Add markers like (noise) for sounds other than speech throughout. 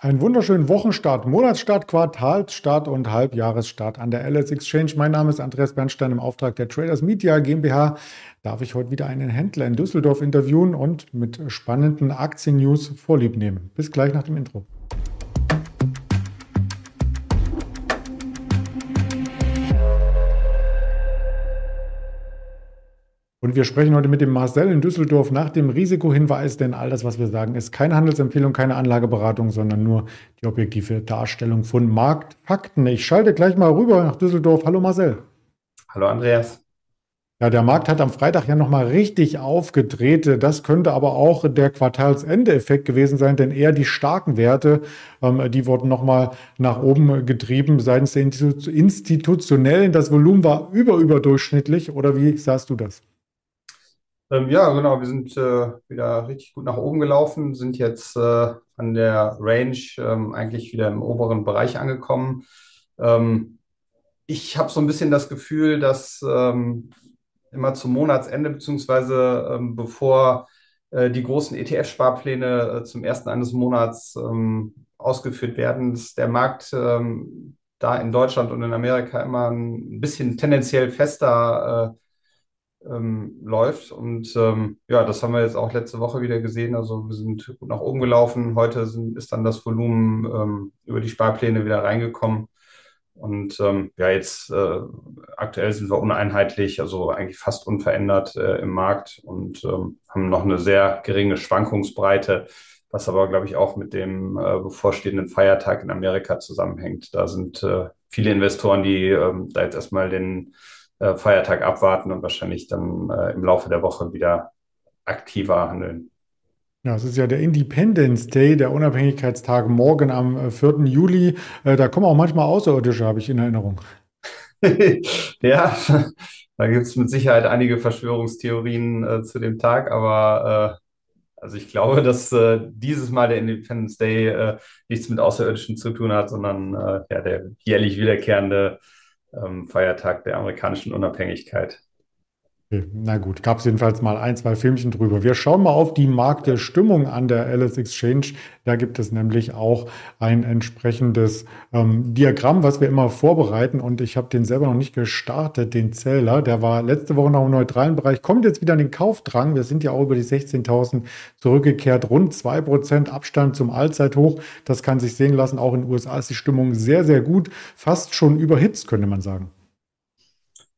Einen wunderschönen Wochenstart, Monatsstart, Quartalsstart und Halbjahresstart an der LS Exchange. Mein Name ist Andreas Bernstein im Auftrag der Traders Media GmbH. Darf ich heute wieder einen Händler in Düsseldorf interviewen und mit spannenden Aktien-News vorlieb nehmen. Bis gleich nach dem Intro. Und wir sprechen heute mit dem Marcel in Düsseldorf nach dem Risikohinweis, denn all das, was wir sagen, ist keine Handelsempfehlung, keine Anlageberatung, sondern nur die objektive Darstellung von Marktfakten. Ich schalte gleich mal rüber nach Düsseldorf. Hallo Marcel. Hallo Andreas. Ja, der Markt hat am Freitag ja nochmal richtig aufgedreht. Das könnte aber auch der Quartalsende-Effekt gewesen sein, denn eher die starken Werte, ähm, die wurden nochmal nach oben getrieben seitens der Institutionellen. Das Volumen war überüberdurchschnittlich, oder wie sahst du das? Ähm, ja, genau. Wir sind äh, wieder richtig gut nach oben gelaufen, sind jetzt äh, an der Range ähm, eigentlich wieder im oberen Bereich angekommen. Ähm, ich habe so ein bisschen das Gefühl, dass ähm, immer zum Monatsende, beziehungsweise ähm, bevor äh, die großen ETF-Sparpläne äh, zum ersten eines Monats ähm, ausgeführt werden, dass der Markt da in Deutschland und in Amerika immer ein bisschen tendenziell fester äh, ähm, läuft. Und ähm, ja, das haben wir jetzt auch letzte Woche wieder gesehen. Also wir sind gut nach oben gelaufen. Heute sind, ist dann das Volumen ähm, über die Sparpläne wieder reingekommen. Und ähm, ja, jetzt äh, aktuell sind wir uneinheitlich, also eigentlich fast unverändert äh, im Markt und ähm, haben noch eine sehr geringe Schwankungsbreite, was aber, glaube ich, auch mit dem äh, bevorstehenden Feiertag in Amerika zusammenhängt. Da sind äh, viele Investoren, die ähm, da jetzt erstmal den äh, Feiertag abwarten und wahrscheinlich dann äh, im Laufe der Woche wieder aktiver handeln. Ja, es ist ja der Independence Day, der Unabhängigkeitstag morgen am 4. Äh, Juli. Da kommen auch manchmal Außerirdische, habe ich in Erinnerung. (laughs) ja, (laughs) da gibt es mit Sicherheit einige Verschwörungstheorien äh, zu dem Tag, aber äh, also ich glaube, (laughs) dass äh, dieses Mal der Independence Day nichts mit Außerirdischen zu tun hat, sondern ja, der jährlich wiederkehrende ähm, Feiertag der amerikanischen Unabhängigkeit. Na gut, gab es jedenfalls mal ein, zwei Filmchen drüber. Wir schauen mal auf die Marktstimmung an der Alice Exchange. Da gibt es nämlich auch ein entsprechendes ähm, Diagramm, was wir immer vorbereiten. Und ich habe den selber noch nicht gestartet, den Zähler. Der war letzte Woche noch im neutralen Bereich, kommt jetzt wieder in den Kaufdrang. Wir sind ja auch über die 16.000 zurückgekehrt. Rund zwei Prozent Abstand zum Allzeithoch. Das kann sich sehen lassen. Auch in den USA ist die Stimmung sehr, sehr gut. Fast schon überhitzt, könnte man sagen.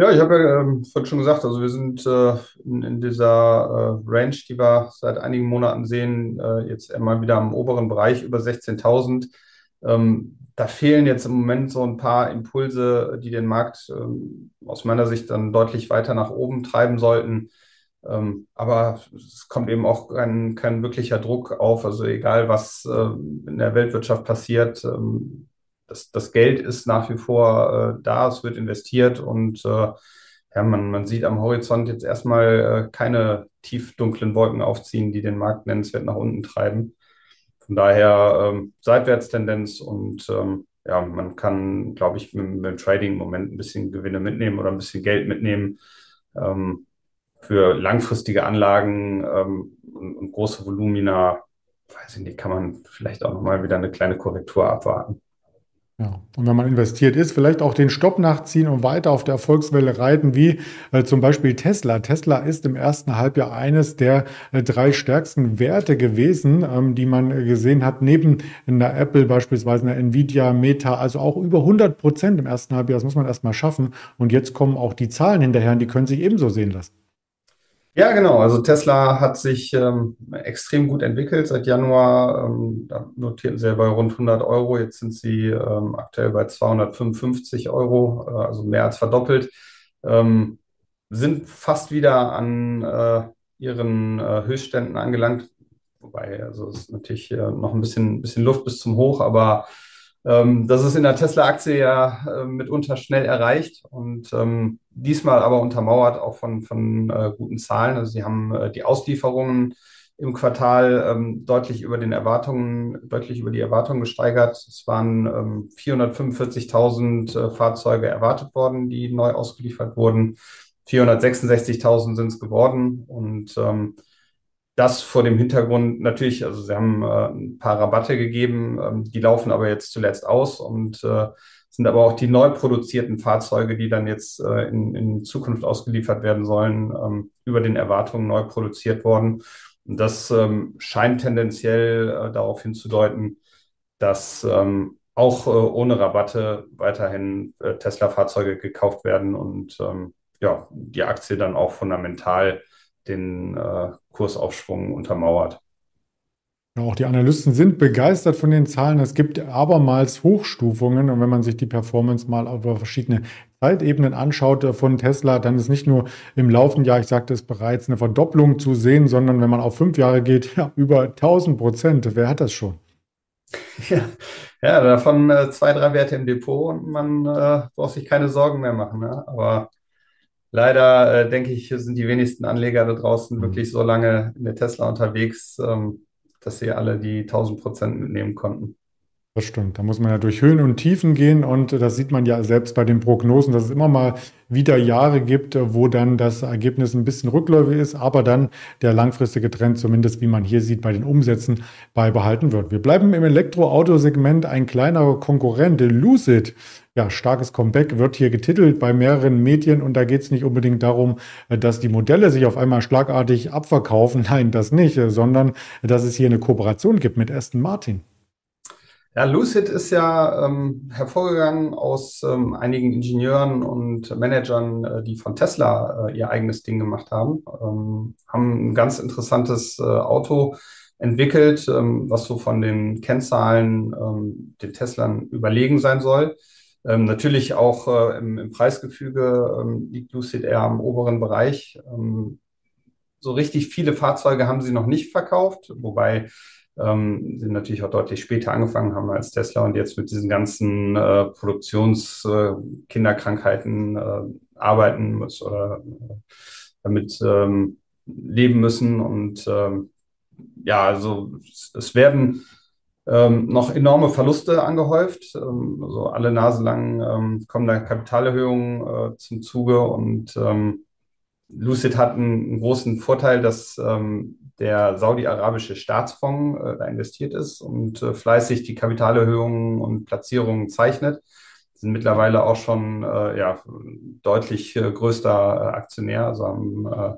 Ja, ich habe ja ähm, vorhin schon gesagt, also wir sind äh, in, in, dieser äh, Range, die wir seit einigen Monaten sehen, äh, jetzt einmal wieder im oberen Bereich über 16.000. Ähm, da fehlen jetzt im Moment so ein paar Impulse, die den Markt ähm, aus meiner Sicht dann deutlich weiter nach oben treiben sollten. Ähm, aber es kommt eben auch kein, kein wirklicher Druck auf. Also egal, was äh, in der Weltwirtschaft passiert, ähm, das, das Geld ist nach wie vor äh, da, es wird investiert und äh, ja, man, man sieht am Horizont jetzt erstmal äh, keine tief dunklen Wolken aufziehen, die den Markt nennenswert nach unten treiben. Von daher ähm, Seitwärtstendenz und ähm, ja, man kann, glaube ich, mit, mit, dem Trading im Moment ein bisschen Gewinne mitnehmen oder ein bisschen Geld mitnehmen. Ähm, für langfristige Anlagen ähm, und, und, große Volumina, weiß ich nicht, kann man vielleicht auch nochmal wieder eine kleine Korrektur abwarten. Ja, und wenn man investiert ist, vielleicht auch den Stopp nachziehen und weiter auf der Erfolgswelle reiten, wie äh, zum Beispiel Tesla. Tesla ist im ersten Halbjahr eines der äh, drei stärksten Werte gewesen, ähm, die man gesehen hat, neben einer Apple beispielsweise, einer Nvidia, Meta, also auch über 100 Prozent im ersten Halbjahr. Das muss man erstmal schaffen. Und jetzt kommen auch die Zahlen hinterher und die können sich ebenso sehen lassen. Ja, genau. Also Tesla hat sich ähm, extrem gut entwickelt seit Januar. Ähm, da notierten sie ja bei rund 100 Euro. Jetzt sind sie ähm, aktuell bei 255 Euro, äh, also mehr als verdoppelt. Ähm, sind fast wieder an äh, ihren äh, Höchstständen angelangt. Wobei, also es ist natürlich äh, noch ein bisschen, bisschen Luft bis zum Hoch, aber das ist in der Tesla-Aktie ja äh, mitunter schnell erreicht und ähm, diesmal aber untermauert auch von, von äh, guten Zahlen. Also sie haben äh, die Auslieferungen im Quartal ähm, deutlich über den Erwartungen, deutlich über die Erwartungen gesteigert. Es waren ähm, 445.000 äh, Fahrzeuge erwartet worden, die neu ausgeliefert wurden. 466.000 sind es geworden und ähm, das vor dem Hintergrund natürlich, also sie haben äh, ein paar Rabatte gegeben, ähm, die laufen aber jetzt zuletzt aus und äh, sind aber auch die neu produzierten Fahrzeuge, die dann jetzt äh, in, in Zukunft ausgeliefert werden sollen, ähm, über den Erwartungen neu produziert worden. Und das ähm, scheint tendenziell äh, darauf hinzudeuten, dass ähm, auch äh, ohne Rabatte weiterhin äh, Tesla-Fahrzeuge gekauft werden und ähm, ja, die Aktie dann auch fundamental den äh, Kursaufschwung untermauert. Auch die Analysten sind begeistert von den Zahlen. Es gibt abermals Hochstufungen. Und wenn man sich die Performance mal über verschiedene Zeitebenen anschaut von Tesla, dann ist nicht nur im laufenden Jahr, ich sagte es bereits, eine Verdopplung zu sehen, sondern wenn man auf fünf Jahre geht, ja, über 1000 Prozent. Wer hat das schon? (laughs) Ja, ja davon äh, zwei, drei Werte im Depot und man äh, braucht sich keine Sorgen mehr machen. Ne? Aber Leider äh, denke ich, sind die wenigsten Anleger da draußen mhm. wirklich so lange in der Tesla unterwegs, ähm, dass sie alle die 1000 Prozent mitnehmen konnten. Das stimmt. Da muss man ja durch Höhen und Tiefen gehen und das sieht man ja selbst bei den Prognosen, dass es immer mal wieder Jahre gibt, wo dann das Ergebnis ein bisschen rückläufig ist, aber dann der langfristige Trend, zumindest wie man hier sieht, bei den Umsätzen beibehalten wird. Wir bleiben im Elektroautosegment. Ein kleinerer Konkurrent, Lucid, ja, starkes Comeback wird hier getitelt bei mehreren Medien und da geht es nicht unbedingt darum, dass die Modelle sich auf einmal schlagartig abverkaufen. (laughs) Nein, das nicht, sondern dass es hier eine Kooperation gibt mit Aston Martin. Ja, Lucid ist ja ähm, hervorgegangen aus ähm, einigen Ingenieuren und Managern, äh, die von Tesla äh, ihr eigenes Ding gemacht haben, ähm, haben ein ganz interessantes äh, Auto entwickelt, ähm, was so von den Kennzahlen ähm, den Teslern überlegen sein soll. Ähm, natürlich auch äh, im, im, Preisgefüge liegt Lucid eher am oberen Bereich. so richtig viele Fahrzeuge haben sie noch nicht verkauft, wobei ähm, sind natürlich auch deutlich später angefangen haben als Tesla und jetzt mit diesen ganzen äh, Produktionskinderkrankheiten äh, äh, arbeiten muss oder äh, damit ähm, leben müssen. Und ähm, ja, also es werden ähm, noch enorme Verluste angehäuft. Ähm, also alle Nase lang ähm, kommen da Kapitalerhöhungen äh, zum Zuge und ähm, Lucid hat einen, großen Vorteil, dass ähm, der saudi-arabische Staatsfonds äh, da investiert ist und äh, fleißig die Kapitalerhöhungen und Platzierungen zeichnet. Sind mittlerweile auch schon äh, ja, deutlich äh, größter äh, Aktionär, also haben äh,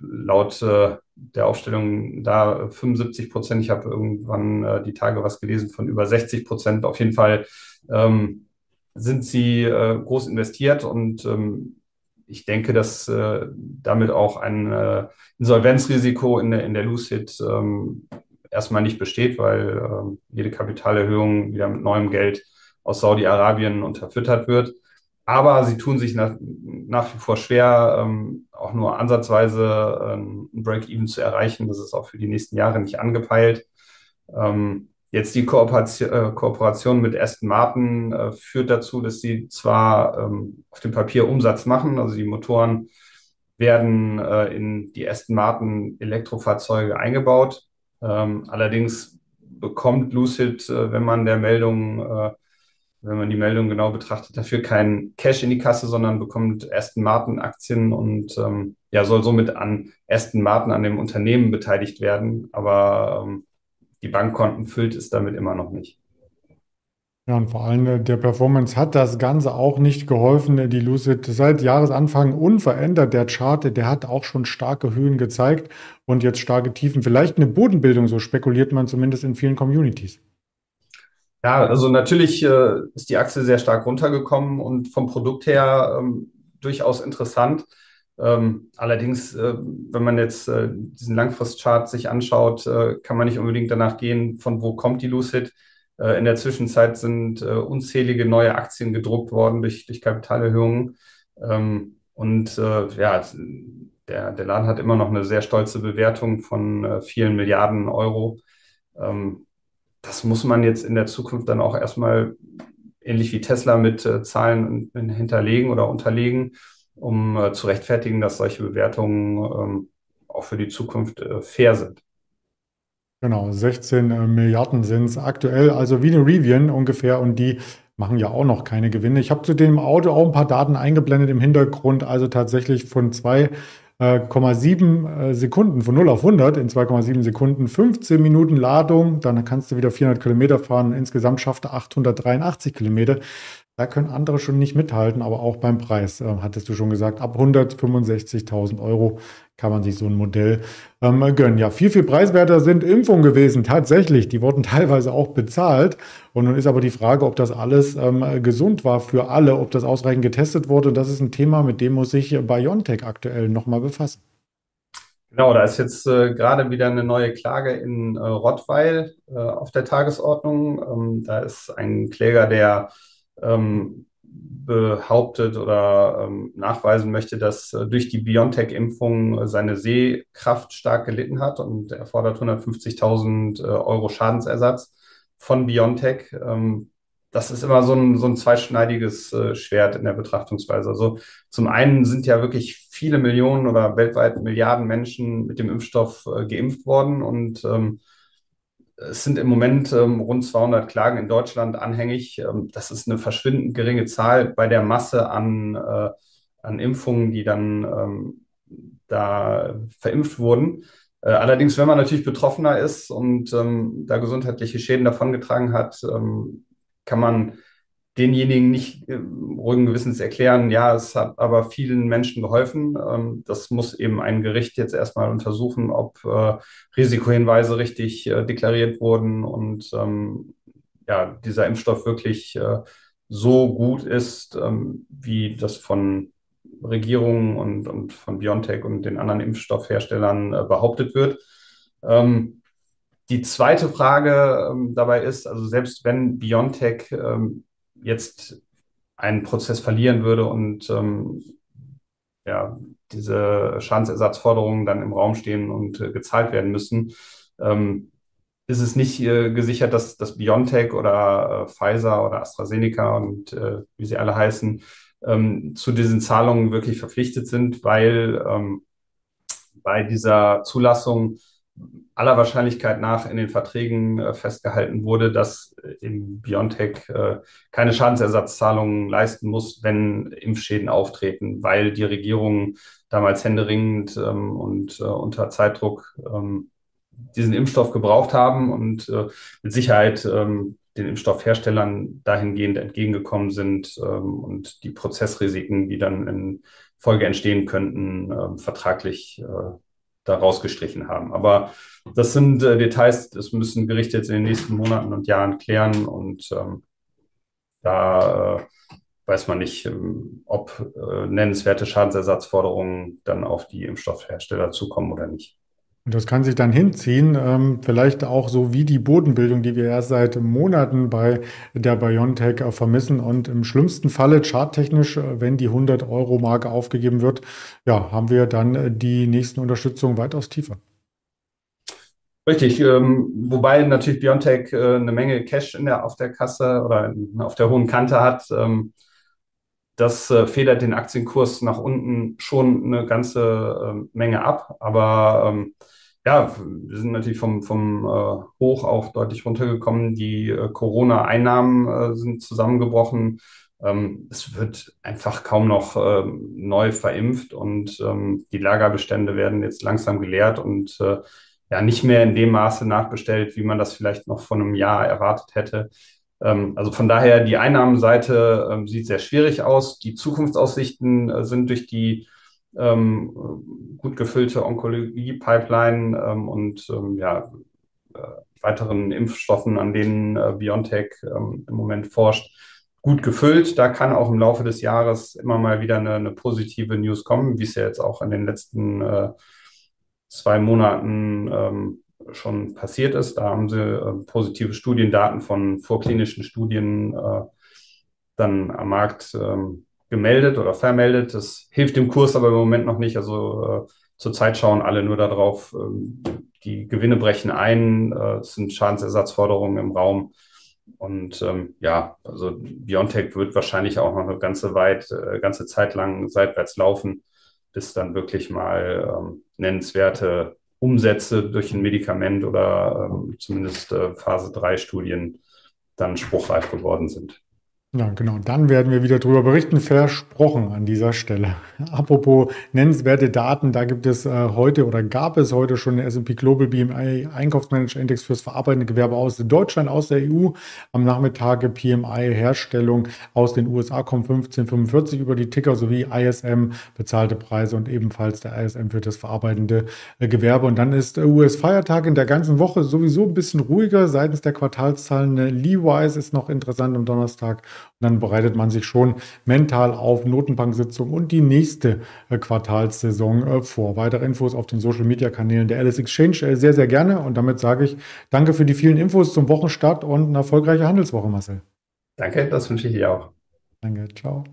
laut der Aufstellung da 75 Prozent. Ich habe irgendwann die Tage was gelesen von über 60 Prozent. Auf jeden Fall ähm, sind sie groß investiert und ähm, ich denke, dass äh, damit auch ein äh, Insolvenzrisiko in der, in der Lucid ähm, erstmal nicht besteht, weil ähm, jede Kapitalerhöhung wieder mit neuem Geld aus Saudi-Arabien unterfüttert wird. Aber sie tun sich nach, nach wie vor schwer, ähm, auch nur ansatzweise ähm, ein Break-Even zu erreichen. Das ist auch für die nächsten Jahre nicht angepeilt. Ähm, Jetzt die Kooperation, äh, Kooperation mit Aston Martin äh, führt dazu, dass sie zwar ähm, auf dem Papier Umsatz machen, also die Motoren werden äh, in die Aston Martin Elektrofahrzeuge eingebaut. Ähm, allerdings bekommt Lucid, äh, wenn man der Meldung, äh, wenn man die Meldung genau betrachtet, dafür kein Cash in die Kasse, sondern bekommt Aston Martin Aktien und ähm, ja, soll somit an Aston Martin, an dem Unternehmen beteiligt werden. Aber ähm, die Bankkonten füllt es damit immer noch nicht. Ja, und vor allem äh, der Performance hat das Ganze auch nicht geholfen. Die Lucid seit Jahresanfang unverändert. Der Chart, der hat auch schon starke Höhen gezeigt und jetzt starke Tiefen. Vielleicht eine Bodenbildung, so spekuliert man zumindest in vielen Communities. Ja, also natürlich äh, ist die Aktie sehr stark runtergekommen und vom Produkt her ähm, durchaus interessant. Ähm, allerdings, äh, wenn man jetzt äh, diesen Langfristchart sich anschaut, äh, kann man nicht unbedingt danach gehen, von wo kommt die Lucid. Äh, in der Zwischenzeit sind äh, unzählige neue Aktien gedruckt worden durch, durch Kapitalerhöhungen. Ähm, und äh, ja, der, der Laden hat immer noch eine sehr stolze Bewertung von vielen Milliarden Euro. Ähm, das muss man jetzt in der Zukunft dann auch erstmal ähnlich wie Tesla mit Zahlen hinterlegen oder unterlegen um äh, zu rechtfertigen, dass solche Bewertungen ähm, auch für die Zukunft äh, fair sind. Genau, 16 äh, Milliarden sind es aktuell, also wie eine Rivian ungefähr und die machen ja auch noch keine Gewinne. Ich habe zu dem Auto auch ein paar Daten eingeblendet im Hintergrund, also tatsächlich von zwei 2,7 äh, Sekunden von 0 auf 100 in 2,7 Sekunden, 15 Minuten Ladung, dann kannst du wieder 400 Kilometer fahren. Insgesamt schafft er 883 Kilometer. Da können andere schon nicht mithalten, aber auch beim Preis, äh, hattest du schon gesagt, ab 165.000 Euro kann man sich so ein Modell ähm, gönnen. Ja, viel, viel preiswerter sind Impfungen gewesen, tatsächlich. Die wurden (laughs) teilweise auch bezahlt. Und nun ist aber die Frage, ob das alles ähm, gesund war für alle, ob das ausreichend getestet wurde. Das ist ein Thema, mit dem muss sich BioNTech aktuell nochmal befassen. Genau, da ist jetzt äh, gerade wieder eine neue Klage in äh, Rottweil äh, auf der Tagesordnung. Ähm, da ist ein Kläger, der ähm, behauptet oder ähm, nachweisen möchte, dass äh, durch die BioNTech-Impfung seine Sehkraft stark gelitten hat und er fordert 150.000 äh, Euro Schadensersatz von BioNTech. Ähm, das ist immer so ein, so ein zweischneidiges äh, Schwert in der Betrachtungsweise. Also zum einen sind ja wirklich viele Millionen oder weltweit Milliarden Menschen mit dem Impfstoff äh, geimpft worden und ähm, es sind im Moment ähm, rund 200 Klagen in Deutschland anhängig. Ähm, das ist eine verschwindend geringe Zahl bei der Masse an, äh, an Impfungen, die dann ähm, da verimpft wurden. Äh, allerdings, wenn man natürlich Betroffener ist und ähm, da gesundheitliche Schäden davongetragen hat, ähm, kann man denjenigen nicht äh, ruhigen Gewissens erklären, ja, es hat aber vielen Menschen geholfen. Ähm, das muss eben ein Gericht jetzt erstmal untersuchen, ob äh, Risikohinweise richtig äh, deklariert wurden und ähm, ja, dieser Impfstoff wirklich äh, so gut ist, ähm, wie das von Regierungen und, und von BioNTech und den anderen Impfstoffherstellern äh, behauptet wird. Ähm, die zweite Frage ähm, dabei ist, also selbst wenn BioNTech ähm, jetzt einen Prozess verlieren würde und ähm, ja, diese Schadensersatzforderungen dann im Raum stehen und äh, gezahlt werden müssen, ähm, ist es nicht äh, gesichert, dass, dass BioNTech oder äh, Pfizer oder AstraZeneca und äh, wie sie alle heißen, ähm, zu diesen Zahlungen wirklich verpflichtet sind, weil ähm, bei dieser Zulassung aller Wahrscheinlichkeit nach in den Verträgen äh, festgehalten wurde, dass äh, im Biontech äh, keine Schadensersatzzahlungen leisten muss, wenn Impfschäden auftreten, weil die Regierung damals händeringend ähm, und äh, unter Zeitdruck ähm, diesen Impfstoff gebraucht haben und äh, mit Sicherheit ähm, den Impfstoffherstellern dahingehend entgegengekommen sind und die Prozessrisiken, die dann in Folge entstehen könnten, vertraglich äh, da rausgestrichen haben. Aber das sind äh, Details, das müssen Gerichte jetzt in den nächsten Monaten und Jahren klären und ähm, da äh, weiß man nicht, ähm, ob äh, nennenswerte Schadensersatzforderungen dann auf die Impfstoffhersteller zukommen oder nicht. Und das kann sich dann hinziehen, ähm, vielleicht auch so wie die Bodenbildung, die wir erst seit Monaten bei der BioNTech vermissen. Und im schlimmsten Falle, charttechnisch, äh, wenn die 100-Euro-Marke aufgegeben wird, ja, haben wir dann äh, die nächsten Unterstützung weitaus tiefer. Richtig, ähm, wobei natürlich BioNTech äh, eine Menge Cash in der, auf der Kasse oder auf der hohen Kante hat. Ähm, das äh, federt den Aktienkurs nach unten schon eine ganze äh, Menge ab, aber ähm, ja, wir sind natürlich vom, vom äh, Hoch auch deutlich runtergekommen. Die äh, Corona-Einnahmen äh, sind zusammengebrochen. Ähm, es wird einfach kaum noch ähm, neu verimpft und ähm, die Lagerbestände werden jetzt langsam geleert und äh, ja nicht mehr in dem Maße nachbestellt, wie man das vielleicht noch vor einem Jahr erwartet hätte. Ähm, also von daher, die Einnahmenseite ähm, sieht sehr schwierig aus. Die Zukunftsaussichten äh, sind durch die ähm, gut gefüllte Onkologie-Pipeline und ja, äh, weiteren Impfstoffen, an denen äh, BioNTech im Moment forscht, gut gefüllt. Da kann auch im Laufe des Jahres immer mal wieder eine, eine positive News kommen, wie es ja jetzt auch in den letzten äh, zwei Monaten ähm, schon passiert ist. Da haben sie äh, positive Studiendaten von vorklinischen Studien äh, dann am Markt ähm, gemeldet oder vermeldet. Das hilft dem Kurs aber im Moment noch nicht. Also äh, zurzeit schauen alle nur darauf, ähm, die Gewinne brechen ein, äh, es sind Schadensersatzforderungen im Raum. Und ähm, ja, also Biontech wird wahrscheinlich auch noch eine ganze weit, äh, ganze Zeit lang seitwärts laufen, bis dann wirklich mal ähm, nennenswerte Umsätze durch ein Medikament oder ähm, zumindest äh, Phase 3 Studien dann spruchreif geworden sind. Ja, genau. Dann werden wir wieder darüber berichten, versprochen an dieser Stelle. Apropos nennenswerte Daten, da gibt es äh, heute oder gab es heute schon den S&P Global BMI Einkaufsmanager Index fürs verarbeitende Gewerbe aus Deutschland, aus der EU. Am Nachmittag PMI Herstellung aus den USA kommt 1545 über die Ticker sowie ISM bezahlte Preise und ebenfalls der ISM für das verarbeitende äh, Gewerbe. Und dann ist US-Feiertag in der ganzen Woche sowieso ein bisschen ruhiger seitens der Quartalszahlen. Leewise ist noch interessant am Donnerstag und dann bereitet man sich schon mental auf Notenbank-Sitzung und die nächste äh, Quartalssaison äh, vor. Weitere Infos auf den Social-Media-Kanälen der Alice Exchange äh, sehr, sehr gerne. Und damit sage ich danke für die vielen Infos zum Wochenstart und eine erfolgreiche Handelswoche, Marcel. Danke, das wünsche ich dir auch. Danke, ciao.